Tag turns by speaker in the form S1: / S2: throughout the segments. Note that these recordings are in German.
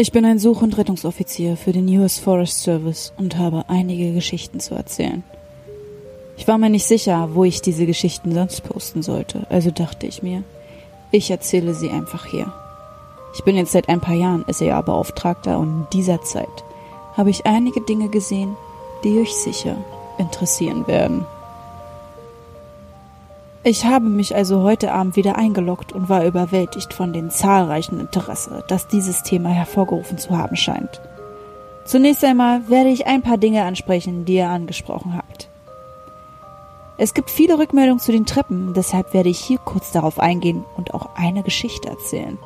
S1: Ich bin ein Such- und Rettungsoffizier für den US Forest Service und habe einige Geschichten zu erzählen. Ich war mir nicht sicher, wo ich diese Geschichten sonst posten sollte, also dachte ich mir, ich erzähle sie einfach hier. Ich bin jetzt seit ein paar Jahren SEA-Beauftragter und in dieser Zeit habe ich einige Dinge gesehen, die euch sicher interessieren werden. Ich habe mich also heute Abend wieder eingeloggt und war überwältigt von dem zahlreichen Interesse, das dieses Thema hervorgerufen zu haben scheint. Zunächst einmal werde ich ein paar Dinge ansprechen, die ihr angesprochen habt. Es gibt viele Rückmeldungen zu den Treppen, deshalb werde ich hier kurz darauf eingehen und auch eine Geschichte erzählen.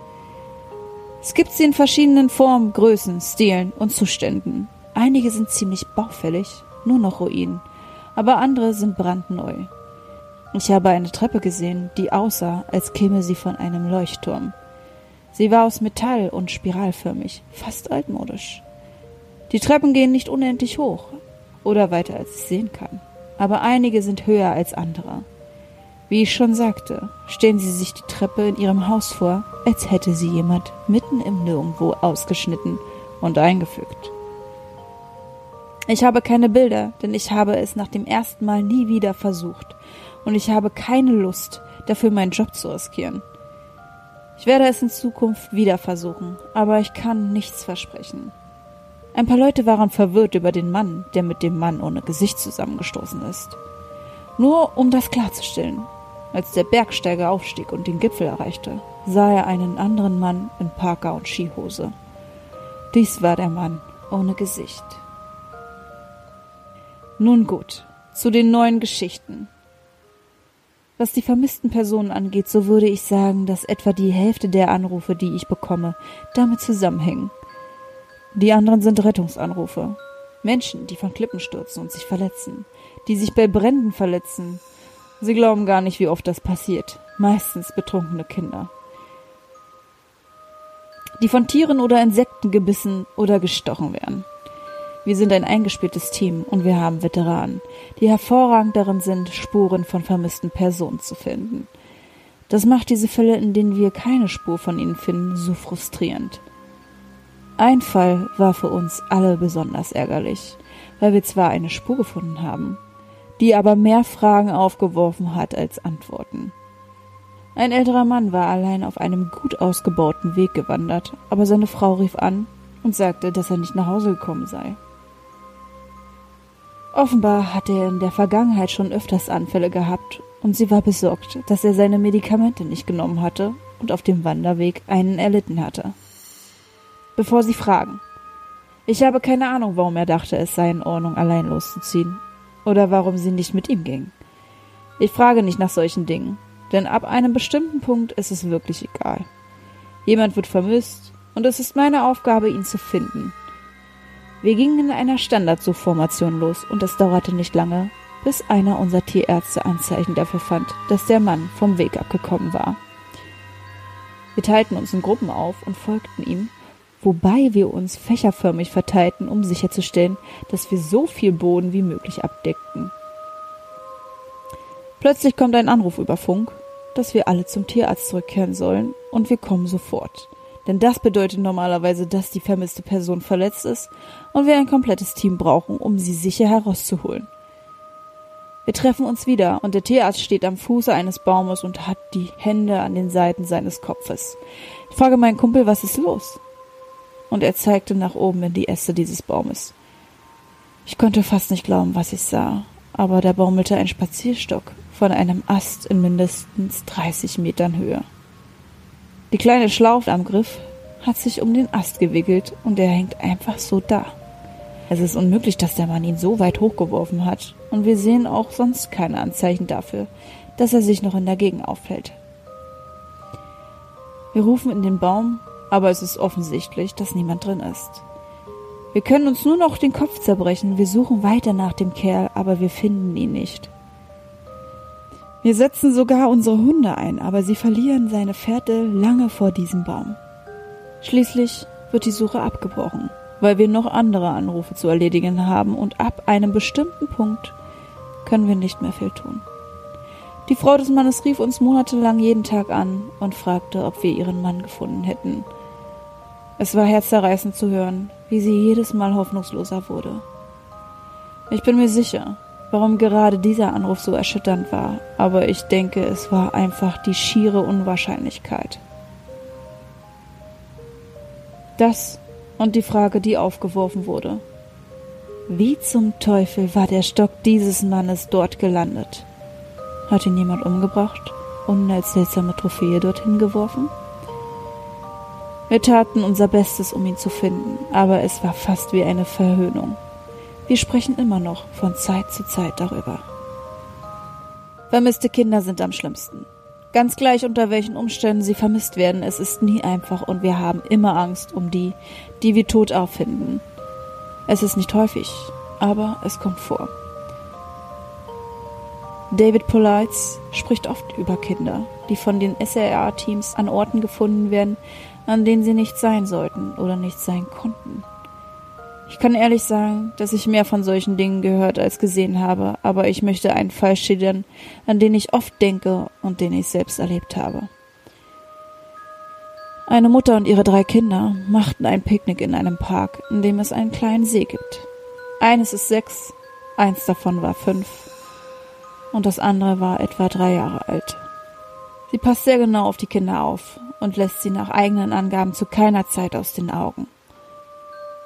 S1: Es gibt sie in verschiedenen Formen, Größen, Stilen und Zuständen. Einige sind ziemlich baufällig, nur noch Ruinen, aber andere sind brandneu. Ich habe eine Treppe gesehen, die aussah, als käme sie von einem Leuchtturm. Sie war aus Metall und spiralförmig, fast altmodisch. Die Treppen gehen nicht unendlich hoch oder weiter als ich sehen kann, aber einige sind höher als andere. Wie ich schon sagte, stellen Sie sich die Treppe in Ihrem Haus vor, als hätte sie jemand mitten im Nirgendwo ausgeschnitten und eingefügt. Ich habe keine Bilder, denn ich habe es nach dem ersten Mal nie wieder versucht und ich habe keine Lust, dafür meinen Job zu riskieren. Ich werde es in Zukunft wieder versuchen, aber ich kann nichts versprechen. Ein paar Leute waren verwirrt über den Mann, der mit dem Mann ohne Gesicht zusammengestoßen ist. Nur um das klarzustellen. Als der Bergsteiger aufstieg und den Gipfel erreichte, sah er einen anderen Mann in Parker und Skihose. Dies war der Mann ohne Gesicht. Nun gut, zu den neuen Geschichten. Was die vermissten Personen angeht, so würde ich sagen, dass etwa die Hälfte der Anrufe, die ich bekomme, damit zusammenhängen. Die anderen sind Rettungsanrufe. Menschen, die von Klippen stürzen und sich verletzen, die sich bei Bränden verletzen. Sie glauben gar nicht, wie oft das passiert. Meistens betrunkene Kinder. Die von Tieren oder Insekten gebissen oder gestochen werden. Wir sind ein eingespieltes Team und wir haben Veteranen, die hervorragend darin sind, Spuren von vermissten Personen zu finden. Das macht diese Fälle, in denen wir keine Spur von ihnen finden, so frustrierend. Ein Fall war für uns alle besonders ärgerlich, weil wir zwar eine Spur gefunden haben, die aber mehr Fragen aufgeworfen hat als Antworten. Ein älterer Mann war allein auf einem gut ausgebauten Weg gewandert, aber seine Frau rief an und sagte, dass er nicht nach Hause gekommen sei. Offenbar hatte er in der Vergangenheit schon öfters Anfälle gehabt und sie war besorgt, dass er seine Medikamente nicht genommen hatte und auf dem Wanderweg einen erlitten hatte. Bevor Sie fragen. Ich habe keine Ahnung, warum er dachte, es sei in Ordnung, allein loszuziehen. Oder warum sie nicht mit ihm ging. Ich frage nicht nach solchen Dingen, denn ab einem bestimmten Punkt ist es wirklich egal. Jemand wird vermisst und es ist meine Aufgabe, ihn zu finden wir gingen in einer Standardsuchformation los und es dauerte nicht lange, bis einer unserer Tierärzte Anzeichen dafür fand, dass der Mann vom Weg abgekommen war. Wir teilten uns in Gruppen auf und folgten ihm, wobei wir uns fächerförmig verteilten, um sicherzustellen, dass wir so viel Boden wie möglich abdeckten. Plötzlich kommt ein Anruf über Funk, dass wir alle zum Tierarzt zurückkehren sollen, und wir kommen sofort. Denn das bedeutet normalerweise, dass die vermisste Person verletzt ist und wir ein komplettes Team brauchen, um sie sicher herauszuholen. Wir treffen uns wieder und der Tierarzt steht am Fuße eines Baumes und hat die Hände an den Seiten seines Kopfes. Ich frage meinen Kumpel, was ist los? Und er zeigte nach oben in die Äste dieses Baumes. Ich konnte fast nicht glauben, was ich sah, aber da baumelte ein Spazierstock von einem Ast in mindestens 30 Metern Höhe. Die kleine Schlaufe am Griff hat sich um den Ast gewickelt und er hängt einfach so da. Es ist unmöglich, dass der Mann ihn so weit hochgeworfen hat und wir sehen auch sonst keine Anzeichen dafür, dass er sich noch in der Gegend aufhält. Wir rufen in den Baum, aber es ist offensichtlich, dass niemand drin ist. Wir können uns nur noch den Kopf zerbrechen, wir suchen weiter nach dem Kerl, aber wir finden ihn nicht. Wir setzen sogar unsere Hunde ein, aber sie verlieren seine Fährte lange vor diesem Baum. Schließlich wird die Suche abgebrochen, weil wir noch andere Anrufe zu erledigen haben und ab einem bestimmten Punkt können wir nicht mehr viel tun. Die Frau des Mannes rief uns monatelang jeden Tag an und fragte, ob wir ihren Mann gefunden hätten. Es war herzzerreißend zu hören, wie sie jedes Mal hoffnungsloser wurde. Ich bin mir sicher, warum gerade dieser Anruf so erschütternd war, aber ich denke, es war einfach die schiere Unwahrscheinlichkeit. Das und die Frage, die aufgeworfen wurde. Wie zum Teufel war der Stock dieses Mannes dort gelandet? Hat ihn jemand umgebracht und als seltsame Trophäe dorthin geworfen? Wir taten unser Bestes, um ihn zu finden, aber es war fast wie eine Verhöhnung. Wir sprechen immer noch von Zeit zu Zeit darüber. Vermisste Kinder sind am schlimmsten. Ganz gleich unter welchen Umständen sie vermisst werden, es ist nie einfach und wir haben immer Angst um die, die wir tot auffinden. Es ist nicht häufig, aber es kommt vor. David Polites spricht oft über Kinder, die von den SRA-Teams an Orten gefunden werden, an denen sie nicht sein sollten oder nicht sein konnten. Ich kann ehrlich sagen, dass ich mehr von solchen Dingen gehört als gesehen habe, aber ich möchte einen Fall schildern, an den ich oft denke und den ich selbst erlebt habe. Eine Mutter und ihre drei Kinder machten ein Picknick in einem Park, in dem es einen kleinen See gibt. Eines ist sechs, eins davon war fünf und das andere war etwa drei Jahre alt. Sie passt sehr genau auf die Kinder auf und lässt sie nach eigenen Angaben zu keiner Zeit aus den Augen.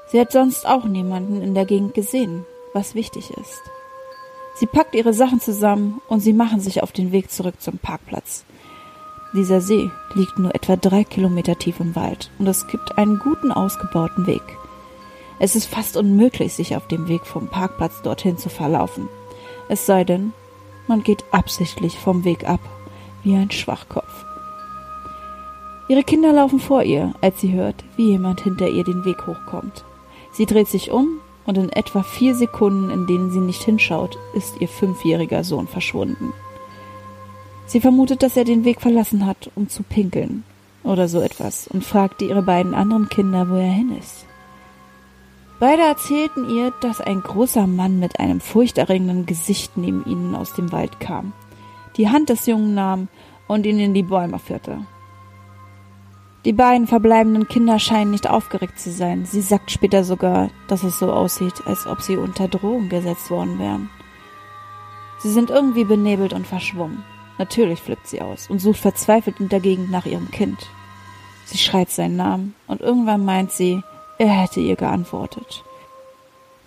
S1: Sie hat sonst auch niemanden in der Gegend gesehen, was wichtig ist. Sie packt ihre Sachen zusammen und sie machen sich auf den Weg zurück zum Parkplatz. Dieser See liegt nur etwa drei Kilometer tief im Wald und es gibt einen guten ausgebauten Weg. Es ist fast unmöglich, sich auf dem Weg vom Parkplatz dorthin zu verlaufen. Es sei denn, man geht absichtlich vom Weg ab, wie ein Schwachkopf. Ihre Kinder laufen vor ihr, als sie hört, wie jemand hinter ihr den Weg hochkommt. Sie dreht sich um und in etwa vier Sekunden, in denen sie nicht hinschaut, ist ihr fünfjähriger Sohn verschwunden. Sie vermutet, dass er den Weg verlassen hat, um zu pinkeln oder so etwas, und fragte ihre beiden anderen Kinder, wo er hin ist. Beide erzählten ihr, dass ein großer Mann mit einem furchterregenden Gesicht neben ihnen aus dem Wald kam, die Hand des Jungen nahm und ihn in die Bäume führte. Die beiden verbleibenden Kinder scheinen nicht aufgeregt zu sein. Sie sagt später sogar, dass es so aussieht, als ob sie unter Drohung gesetzt worden wären. Sie sind irgendwie benebelt und verschwommen. Natürlich flippt sie aus und sucht verzweifelt in der Gegend nach ihrem Kind. Sie schreit seinen Namen und irgendwann meint sie, er hätte ihr geantwortet.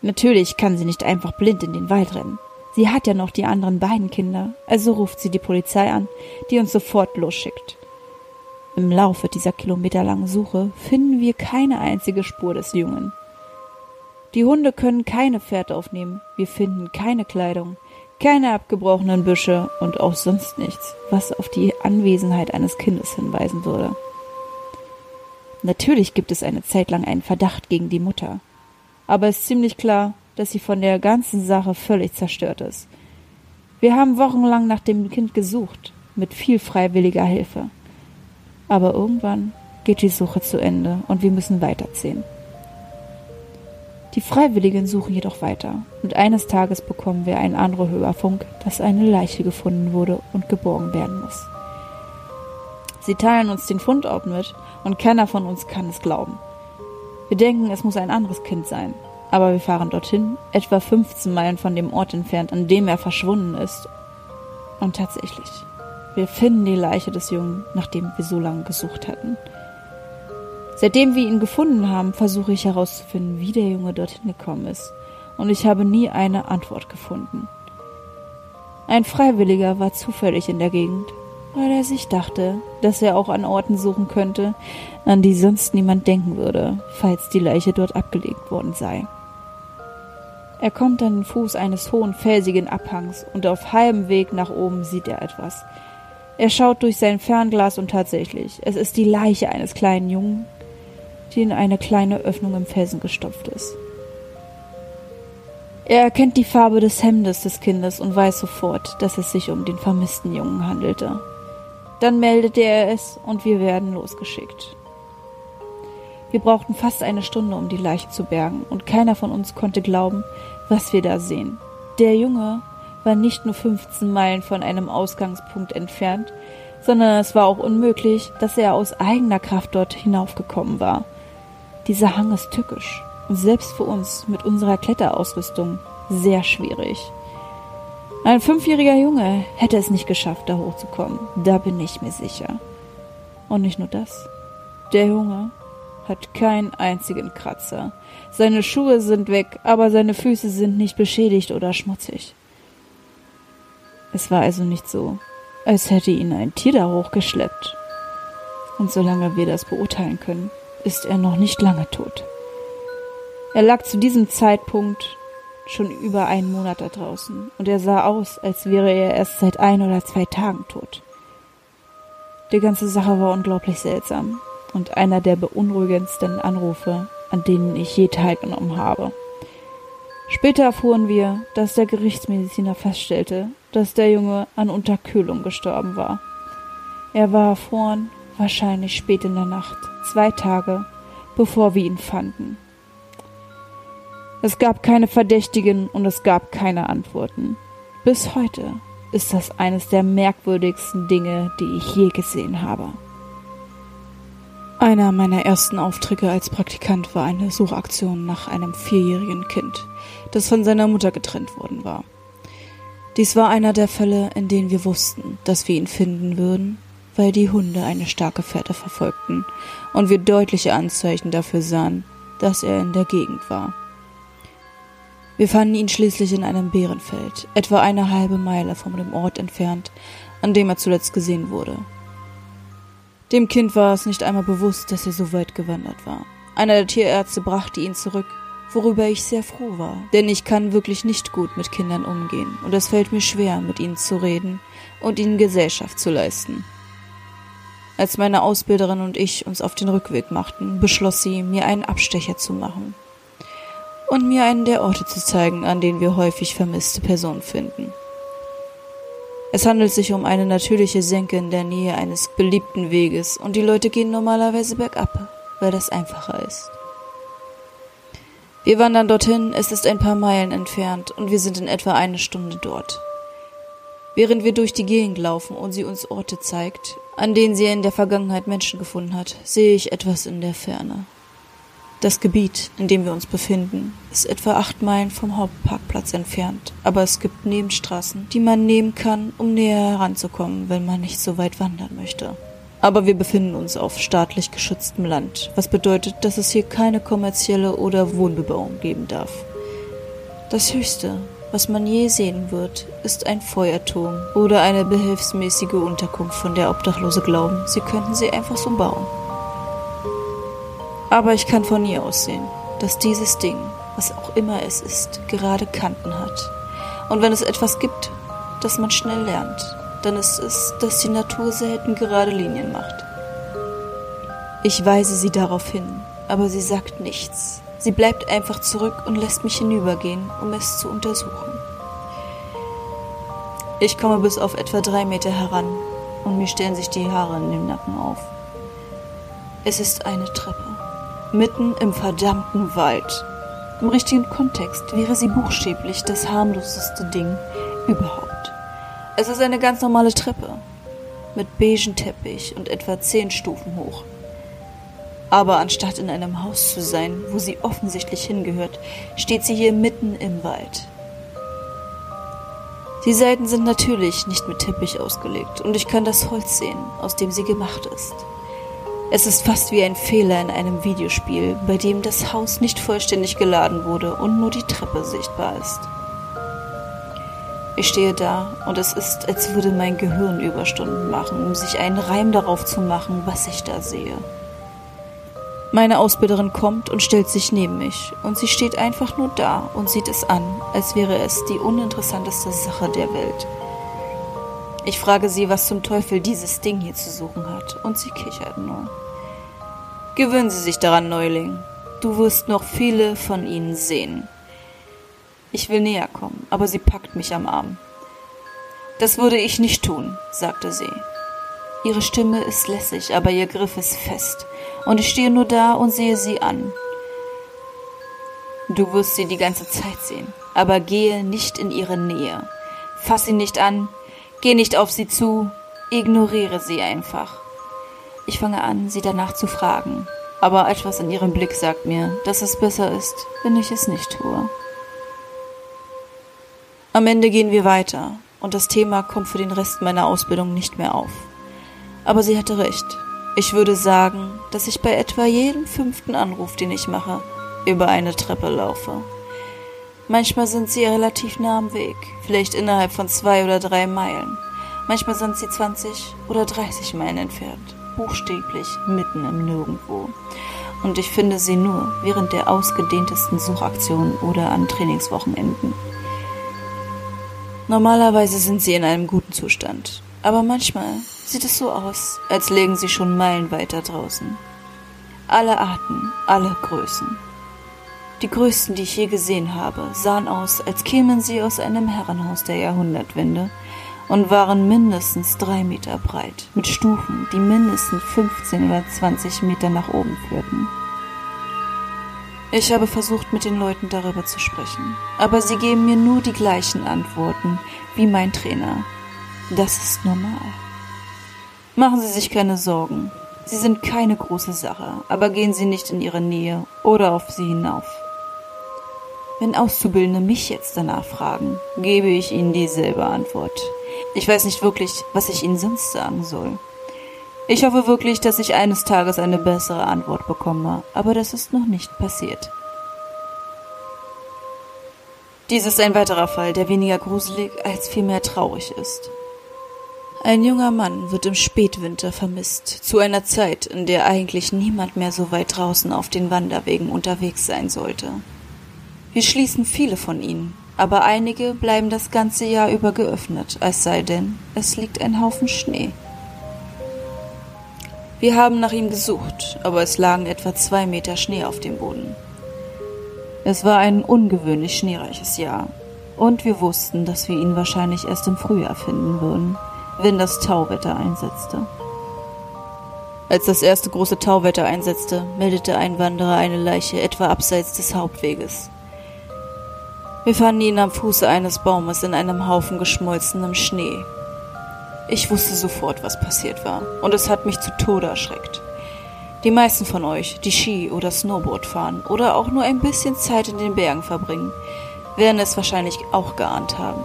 S1: Natürlich kann sie nicht einfach blind in den Wald rennen. Sie hat ja noch die anderen beiden Kinder, also ruft sie die Polizei an, die uns sofort losschickt. Im Laufe dieser kilometerlangen Suche finden wir keine einzige Spur des Jungen. Die Hunde können keine Fährte aufnehmen, wir finden keine Kleidung, keine abgebrochenen Büsche und auch sonst nichts, was auf die Anwesenheit eines Kindes hinweisen würde. Natürlich gibt es eine Zeit lang einen Verdacht gegen die Mutter, aber es ist ziemlich klar, dass sie von der ganzen Sache völlig zerstört ist. Wir haben wochenlang nach dem Kind gesucht, mit viel freiwilliger Hilfe. Aber irgendwann geht die Suche zu Ende und wir müssen weiterziehen. Die Freiwilligen suchen jedoch weiter und eines Tages bekommen wir einen Anrufüberfunk, dass eine Leiche gefunden wurde und geborgen werden muss. Sie teilen uns den Fundort mit und keiner von uns kann es glauben. Wir denken, es muss ein anderes Kind sein, aber wir fahren dorthin, etwa 15 Meilen von dem Ort entfernt, an dem er verschwunden ist. Und tatsächlich, wir finden die Leiche des Jungen, nachdem wir so lange gesucht hatten. Seitdem wir ihn gefunden haben, versuche ich herauszufinden, wie der Junge dorthin gekommen ist, und ich habe nie eine Antwort gefunden. Ein Freiwilliger war zufällig in der Gegend, weil er sich dachte, dass er auch an Orten suchen könnte, an die sonst niemand denken würde, falls die Leiche dort abgelegt worden sei. Er kommt an den Fuß eines hohen, felsigen Abhangs und auf halbem Weg nach oben sieht er etwas, er schaut durch sein Fernglas und tatsächlich, es ist die Leiche eines kleinen Jungen, die in eine kleine Öffnung im Felsen gestopft ist. Er erkennt die Farbe des Hemdes des Kindes und weiß sofort, dass es sich um den vermissten Jungen handelte. Dann meldet er es und wir werden losgeschickt. Wir brauchten fast eine Stunde, um die Leiche zu bergen, und keiner von uns konnte glauben, was wir da sehen. Der Junge war nicht nur 15 Meilen von einem Ausgangspunkt entfernt, sondern es war auch unmöglich, dass er aus eigener Kraft dort hinaufgekommen war. Dieser Hang ist tückisch und selbst für uns mit unserer Kletterausrüstung sehr schwierig. Ein fünfjähriger Junge hätte es nicht geschafft, da hochzukommen. Da bin ich mir sicher. Und nicht nur das. Der Junge hat keinen einzigen Kratzer. Seine Schuhe sind weg, aber seine Füße sind nicht beschädigt oder schmutzig. Es war also nicht so, als hätte ihn ein Tier da hochgeschleppt. Und solange wir das beurteilen können, ist er noch nicht lange tot. Er lag zu diesem Zeitpunkt schon über einen Monat da draußen und er sah aus, als wäre er erst seit ein oder zwei Tagen tot. Die ganze Sache war unglaublich seltsam und einer der beunruhigendsten Anrufe, an denen ich je teilgenommen habe. Später erfuhren wir, dass der Gerichtsmediziner feststellte, dass der Junge an Unterkühlung gestorben war. Er war erfroren, wahrscheinlich spät in der Nacht, zwei Tage, bevor wir ihn fanden. Es gab keine Verdächtigen und es gab keine Antworten. Bis heute ist das eines der merkwürdigsten Dinge, die ich je gesehen habe. Einer meiner ersten Aufträge als Praktikant war eine Suchaktion nach einem vierjährigen Kind, das von seiner Mutter getrennt worden war. Dies war einer der Fälle, in denen wir wussten, dass wir ihn finden würden, weil die Hunde eine starke Fährte verfolgten und wir deutliche Anzeichen dafür sahen, dass er in der Gegend war. Wir fanden ihn schließlich in einem Bärenfeld, etwa eine halbe Meile von dem Ort entfernt, an dem er zuletzt gesehen wurde. Dem Kind war es nicht einmal bewusst, dass er so weit gewandert war. Einer der Tierärzte brachte ihn zurück, worüber ich sehr froh war, denn ich kann wirklich nicht gut mit Kindern umgehen und es fällt mir schwer, mit ihnen zu reden und ihnen Gesellschaft zu leisten. Als meine Ausbilderin und ich uns auf den Rückweg machten, beschloss sie, mir einen Abstecher zu machen und mir einen der Orte zu zeigen, an denen wir häufig vermisste Personen finden. Es handelt sich um eine natürliche Senke in der Nähe eines beliebten Weges und die Leute gehen normalerweise bergab, weil das einfacher ist. Wir wandern dorthin, es ist ein paar Meilen entfernt und wir sind in etwa eine Stunde dort. Während wir durch die Gegend laufen und sie uns Orte zeigt, an denen sie in der Vergangenheit Menschen gefunden hat, sehe ich etwas in der Ferne. Das Gebiet, in dem wir uns befinden, ist etwa acht Meilen vom Hauptparkplatz entfernt, aber es gibt Nebenstraßen, die man nehmen kann, um näher heranzukommen, wenn man nicht so weit wandern möchte. Aber wir befinden uns auf staatlich geschütztem Land, was bedeutet, dass es hier keine kommerzielle oder Wohnbebauung geben darf. Das Höchste, was man je sehen wird, ist ein Feuerturm oder eine behelfsmäßige Unterkunft, von der Obdachlose glauben, sie könnten sie einfach so bauen. Aber ich kann von ihr aussehen, dass dieses Ding, was auch immer es ist, gerade Kanten hat. Und wenn es etwas gibt, das man schnell lernt, dann ist es, dass die Natur selten gerade Linien macht. Ich weise sie darauf hin, aber sie sagt nichts. Sie bleibt einfach zurück und lässt mich hinübergehen, um es zu untersuchen. Ich komme bis auf etwa drei Meter heran und mir stellen sich die Haare in den Nacken auf. Es ist eine Treppe mitten im verdammten Wald. Im richtigen Kontext wäre sie buchstäblich das harmloseste Ding überhaupt. Es ist eine ganz normale Treppe mit beigen Teppich und etwa zehn Stufen hoch. Aber anstatt in einem Haus zu sein, wo sie offensichtlich hingehört, steht sie hier mitten im Wald. Die Seiten sind natürlich nicht mit Teppich ausgelegt und ich kann das Holz sehen, aus dem sie gemacht ist. Es ist fast wie ein Fehler in einem Videospiel, bei dem das Haus nicht vollständig geladen wurde und nur die Treppe sichtbar ist. Ich stehe da und es ist, als würde mein Gehirn Überstunden machen, um sich einen Reim darauf zu machen, was ich da sehe. Meine Ausbilderin kommt und stellt sich neben mich und sie steht einfach nur da und sieht es an, als wäre es die uninteressanteste Sache der Welt. Ich frage sie, was zum Teufel dieses Ding hier zu suchen hat, und sie kichert nur. Gewöhnen Sie sich daran, Neuling. Du wirst noch viele von ihnen sehen. Ich will näher kommen, aber sie packt mich am Arm. Das würde ich nicht tun, sagte sie. Ihre Stimme ist lässig, aber ihr Griff ist fest, und ich stehe nur da und sehe sie an. Du wirst sie die ganze Zeit sehen, aber gehe nicht in ihre Nähe. Fass sie nicht an, Geh nicht auf sie zu, ignoriere sie einfach. Ich fange an, sie danach zu fragen. aber etwas in ihrem Blick sagt mir, dass es besser ist, wenn ich es nicht tue. Am Ende gehen wir weiter und das Thema kommt für den Rest meiner Ausbildung nicht mehr auf. Aber sie hatte recht. Ich würde sagen, dass ich bei etwa jedem fünften Anruf, den ich mache, über eine Treppe laufe. Manchmal sind sie relativ nah am Weg, vielleicht innerhalb von zwei oder drei Meilen. Manchmal sind sie 20 oder 30 Meilen entfernt, buchstäblich mitten im Nirgendwo. Und ich finde sie nur während der ausgedehntesten Suchaktionen oder an Trainingswochenenden. Normalerweise sind sie in einem guten Zustand, aber manchmal sieht es so aus, als lägen sie schon Meilen weiter draußen. Alle Arten, alle Größen. Die größten, die ich je gesehen habe, sahen aus, als kämen sie aus einem Herrenhaus der Jahrhundertwende und waren mindestens drei Meter breit, mit Stufen, die mindestens 15 oder 20 Meter nach oben führten. Ich habe versucht, mit den Leuten darüber zu sprechen, aber sie geben mir nur die gleichen Antworten wie mein Trainer. Das ist normal. Machen Sie sich keine Sorgen. Sie sind keine große Sache, aber gehen Sie nicht in Ihre Nähe oder auf sie hinauf. Wenn Auszubildende mich jetzt danach fragen, gebe ich ihnen dieselbe Antwort. Ich weiß nicht wirklich, was ich ihnen sonst sagen soll. Ich hoffe wirklich, dass ich eines Tages eine bessere Antwort bekomme, aber das ist noch nicht passiert. Dies ist ein weiterer Fall, der weniger gruselig als vielmehr traurig ist. Ein junger Mann wird im Spätwinter vermisst, zu einer Zeit, in der eigentlich niemand mehr so weit draußen auf den Wanderwegen unterwegs sein sollte. Wir schließen viele von ihnen, aber einige bleiben das ganze Jahr über geöffnet, es sei denn, es liegt ein Haufen Schnee. Wir haben nach ihm gesucht, aber es lagen etwa zwei Meter Schnee auf dem Boden. Es war ein ungewöhnlich schneereiches Jahr, und wir wussten, dass wir ihn wahrscheinlich erst im Frühjahr finden würden wenn das Tauwetter einsetzte. Als das erste große Tauwetter einsetzte, meldete ein Wanderer eine Leiche etwa abseits des Hauptweges. Wir fanden ihn am Fuße eines Baumes in einem Haufen geschmolzenem Schnee. Ich wusste sofort, was passiert war, und es hat mich zu Tode erschreckt. Die meisten von euch, die Ski oder Snowboard fahren oder auch nur ein bisschen Zeit in den Bergen verbringen, werden es wahrscheinlich auch geahnt haben.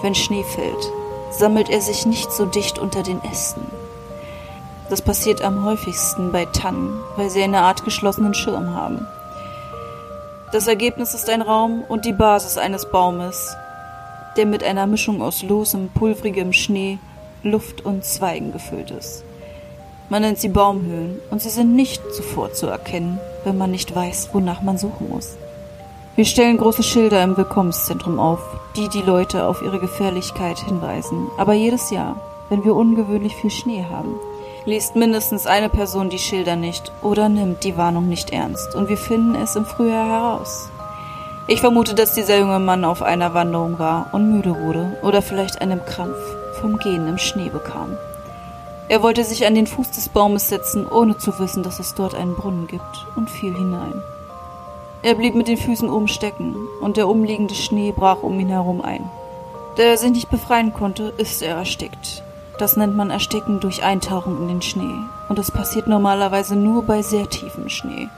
S1: Wenn Schnee fällt, sammelt er sich nicht so dicht unter den Ästen. Das passiert am häufigsten bei Tannen, weil sie eine Art geschlossenen Schirm haben. Das Ergebnis ist ein Raum und die Basis eines Baumes, der mit einer Mischung aus losem, pulvrigem Schnee, Luft und Zweigen gefüllt ist. Man nennt sie Baumhöhlen und sie sind nicht sofort zu erkennen, wenn man nicht weiß, wonach man suchen muss. Wir stellen große Schilder im Willkommenszentrum auf, die die Leute auf ihre Gefährlichkeit hinweisen. Aber jedes Jahr, wenn wir ungewöhnlich viel Schnee haben, liest mindestens eine Person die Schilder nicht oder nimmt die Warnung nicht ernst und wir finden es im Frühjahr heraus. Ich vermute, dass dieser junge Mann auf einer Wanderung war und müde wurde oder vielleicht einen Krampf vom Gehen im Schnee bekam. Er wollte sich an den Fuß des Baumes setzen, ohne zu wissen, dass es dort einen Brunnen gibt, und fiel hinein. Er blieb mit den Füßen oben stecken, und der umliegende Schnee brach um ihn herum ein. Da er sich nicht befreien konnte, ist er erstickt. Das nennt man Ersticken durch Eintauchen in den Schnee, und es passiert normalerweise nur bei sehr tiefem Schnee.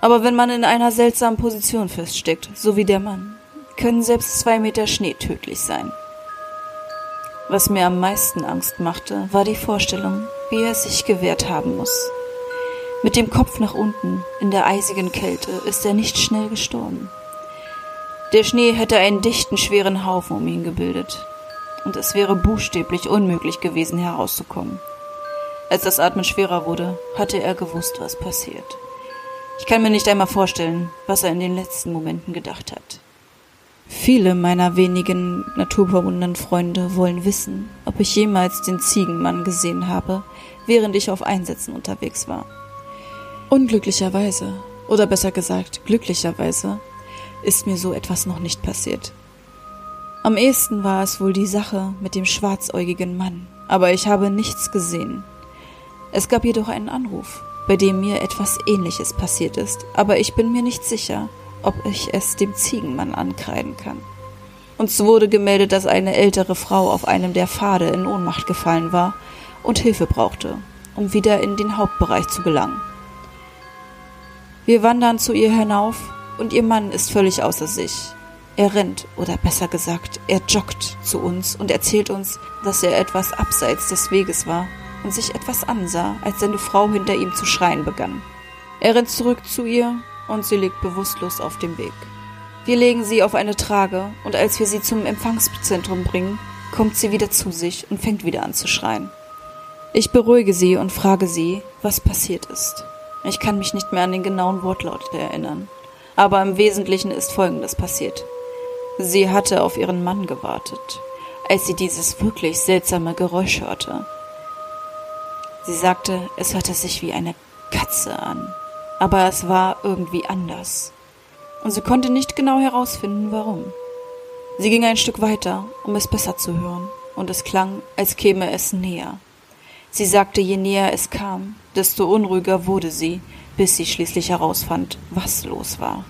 S1: Aber wenn man in einer seltsamen Position feststeckt, so wie der Mann, können selbst zwei Meter Schnee tödlich sein. Was mir am meisten Angst machte, war die Vorstellung, wie er sich gewehrt haben muss. Mit dem Kopf nach unten in der eisigen Kälte ist er nicht schnell gestorben. Der Schnee hätte einen dichten, schweren Haufen um ihn gebildet, und es wäre buchstäblich unmöglich gewesen, herauszukommen. Als das Atmen schwerer wurde, hatte er gewusst, was passiert. Ich kann mir nicht einmal vorstellen, was er in den letzten Momenten gedacht hat. Viele meiner wenigen naturverbundenen Freunde wollen wissen, ob ich jemals den Ziegenmann gesehen habe, während ich auf Einsätzen unterwegs war. Unglücklicherweise, oder besser gesagt glücklicherweise, ist mir so etwas noch nicht passiert. Am ehesten war es wohl die Sache mit dem schwarzäugigen Mann, aber ich habe nichts gesehen. Es gab jedoch einen Anruf, bei dem mir etwas Ähnliches passiert ist, aber ich bin mir nicht sicher, ob ich es dem Ziegenmann ankreiden kann. Uns wurde gemeldet, dass eine ältere Frau auf einem der Pfade in Ohnmacht gefallen war und Hilfe brauchte um wieder in den Hauptbereich zu gelangen. Wir wandern zu ihr hinauf und ihr Mann ist völlig außer sich. Er rennt, oder besser gesagt, er joggt zu uns und erzählt uns, dass er etwas abseits des Weges war und sich etwas ansah, als seine Frau hinter ihm zu schreien begann. Er rennt zurück zu ihr und sie liegt bewusstlos auf dem Weg. Wir legen sie auf eine Trage und als wir sie zum Empfangszentrum bringen, kommt sie wieder zu sich und fängt wieder an zu schreien. Ich beruhige sie und frage sie, was passiert ist. Ich kann mich nicht mehr an den genauen Wortlaut erinnern, aber im Wesentlichen ist Folgendes passiert. Sie hatte auf ihren Mann gewartet, als sie dieses wirklich seltsame Geräusch hörte. Sie sagte, es hörte sich wie eine Katze an, aber es war irgendwie anders. Und sie konnte nicht genau herausfinden, warum. Sie ging ein Stück weiter, um es besser zu hören, und es klang, als käme es näher. Sie sagte, je näher es kam, desto unruhiger wurde sie, bis sie schließlich herausfand, was los war.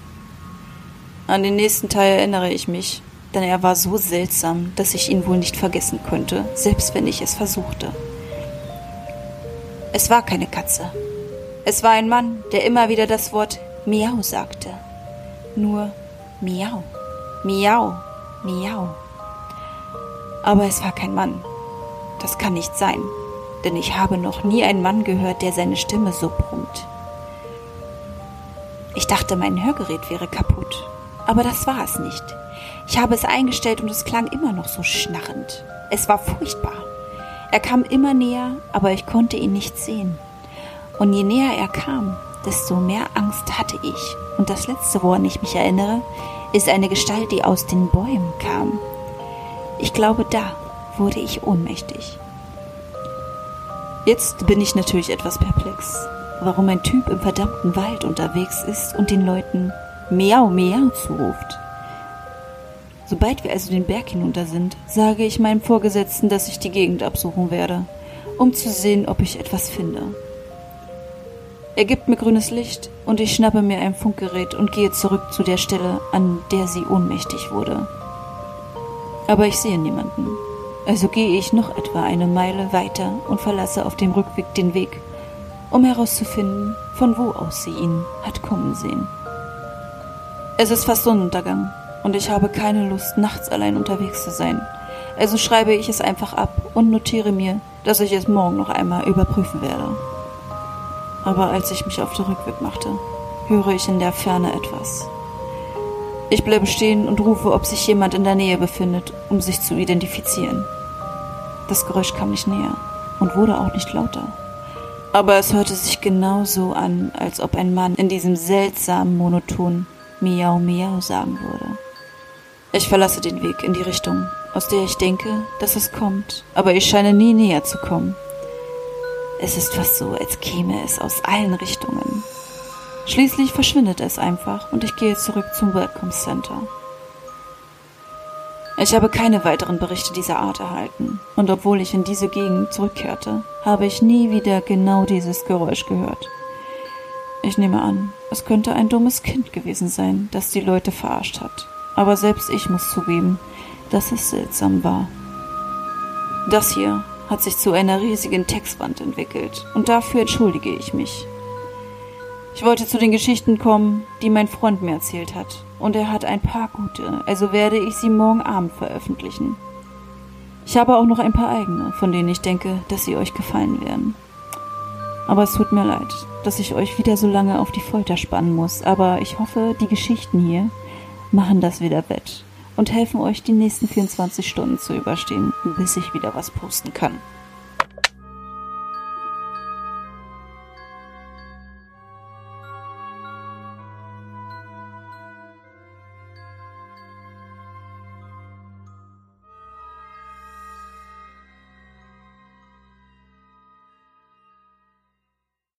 S1: An den nächsten Teil erinnere ich mich, denn er war so seltsam, dass ich ihn wohl nicht vergessen könnte, selbst wenn ich es versuchte. Es war keine Katze. Es war ein Mann, der immer wieder das Wort Miau sagte. Nur Miau, Miau, Miau. Aber es war kein Mann. Das kann nicht sein, denn ich habe noch nie einen Mann gehört, der seine Stimme so brummt. Ich dachte, mein Hörgerät wäre kaputt, aber das war es nicht. Ich habe es eingestellt und es klang immer noch so schnarrend. Es war furchtbar. Er kam immer näher, aber ich konnte ihn nicht sehen. Und je näher er kam, desto mehr Angst hatte ich. Und das Letzte, woran ich mich erinnere, ist eine Gestalt, die aus den Bäumen kam. Ich glaube, da wurde ich ohnmächtig. Jetzt bin ich natürlich etwas perplex, warum ein Typ im verdammten Wald unterwegs ist und den Leuten Miau Miau zuruft. Sobald wir also den Berg hinunter sind, sage ich meinem Vorgesetzten, dass ich die Gegend absuchen werde, um zu sehen, ob ich etwas finde. Er gibt mir grünes Licht und ich schnappe mir ein Funkgerät und gehe zurück zu der Stelle, an der sie ohnmächtig wurde. Aber ich sehe niemanden. Also gehe ich noch etwa eine Meile weiter und verlasse auf dem Rückweg den Weg, um herauszufinden, von wo aus sie ihn hat kommen sehen. Es ist fast Sonnenuntergang und ich habe keine Lust, nachts allein unterwegs zu sein. Also schreibe ich es einfach ab und notiere mir, dass ich es morgen noch einmal überprüfen werde aber als ich mich auf den Rückweg machte, höre ich in der Ferne etwas. Ich bleibe stehen und rufe, ob sich jemand in der Nähe befindet, um sich zu identifizieren. Das Geräusch kam nicht näher und wurde auch nicht lauter. Aber es hörte sich genau so an, als ob ein Mann in diesem seltsamen monoton Miau Miau sagen würde. Ich verlasse den Weg in die Richtung, aus der ich denke, dass es kommt, aber ich scheine nie näher zu kommen. Es ist fast so, als käme es aus allen Richtungen. Schließlich verschwindet es einfach und ich gehe zurück zum Welcome Center. Ich habe keine weiteren Berichte dieser Art erhalten, und obwohl ich in diese Gegend zurückkehrte, habe ich nie wieder genau dieses Geräusch gehört. Ich nehme an, es könnte ein dummes Kind gewesen sein, das die Leute verarscht hat, aber selbst ich muss zugeben, dass es seltsam war. Das hier hat sich zu einer riesigen Textwand entwickelt und dafür entschuldige ich mich. Ich wollte zu den Geschichten kommen, die mein Freund mir erzählt hat, und er hat ein paar gute, also werde ich sie morgen Abend veröffentlichen. Ich habe auch noch ein paar eigene, von denen ich denke, dass sie euch gefallen werden. Aber es tut mir leid, dass ich euch wieder so lange auf die Folter spannen muss, aber ich hoffe, die Geschichten hier machen das wieder wett und helfen euch die nächsten 24 Stunden zu überstehen, bis ich wieder was posten kann.